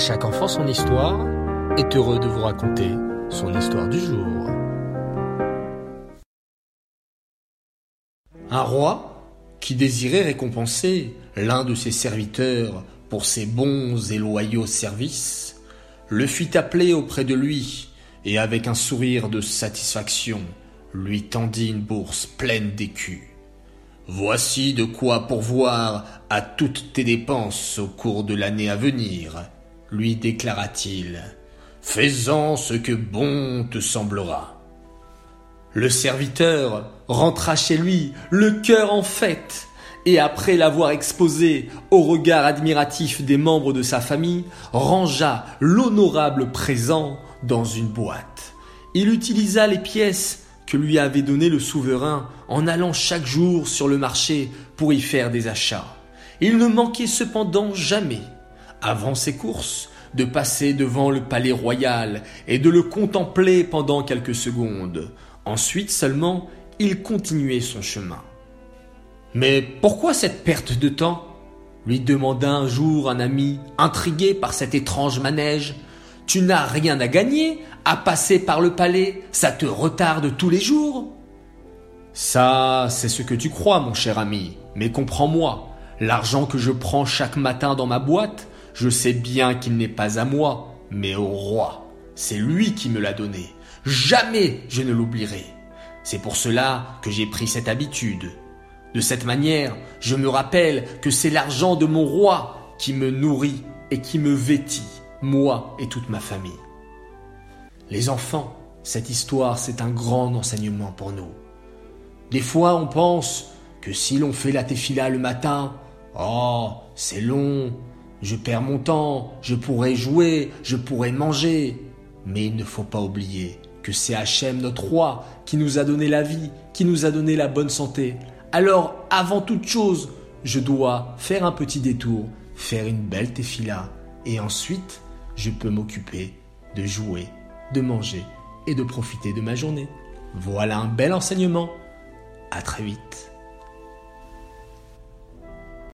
chaque enfant son histoire est heureux de vous raconter son histoire du jour. Un roi, qui désirait récompenser l'un de ses serviteurs pour ses bons et loyaux services, le fit appeler auprès de lui et avec un sourire de satisfaction lui tendit une bourse pleine d'écus. Voici de quoi pourvoir à toutes tes dépenses au cours de l'année à venir, lui déclara-t-il. Fais-en ce que bon te semblera. Le serviteur rentra chez lui, le cœur en fête, et après l'avoir exposé au regard admiratif des membres de sa famille, rangea l'honorable présent dans une boîte. Il utilisa les pièces que lui avait données le souverain en allant chaque jour sur le marché pour y faire des achats. Il ne manquait cependant jamais, avant ses courses, de passer devant le palais royal et de le contempler pendant quelques secondes. Ensuite seulement, il continuait son chemin. Mais pourquoi cette perte de temps? lui demanda un jour un ami, intrigué par cet étrange manège. Tu n'as rien à gagner à passer par le palais, ça te retarde tous les jours. Ça, c'est ce que tu crois, mon cher ami, mais comprends-moi, l'argent que je prends chaque matin dans ma boîte, je sais bien qu'il n'est pas à moi, mais au roi. C'est lui qui me l'a donné. Jamais je ne l'oublierai. C'est pour cela que j'ai pris cette habitude. De cette manière, je me rappelle que c'est l'argent de mon roi qui me nourrit et qui me vêtit, moi et toute ma famille. Les enfants, cette histoire, c'est un grand enseignement pour nous. Des fois, on pense que si l'on fait la tefila le matin, oh, c'est long, je perds mon temps, je pourrais jouer, je pourrais manger. Mais il ne faut pas oublier que c'est Hachem, notre roi, qui nous a donné la vie, qui nous a donné la bonne santé. Alors, avant toute chose, je dois faire un petit détour, faire une belle tefila, et ensuite, je peux m'occuper de jouer, de manger et de profiter de ma journée. Voilà un bel enseignement. À très vite.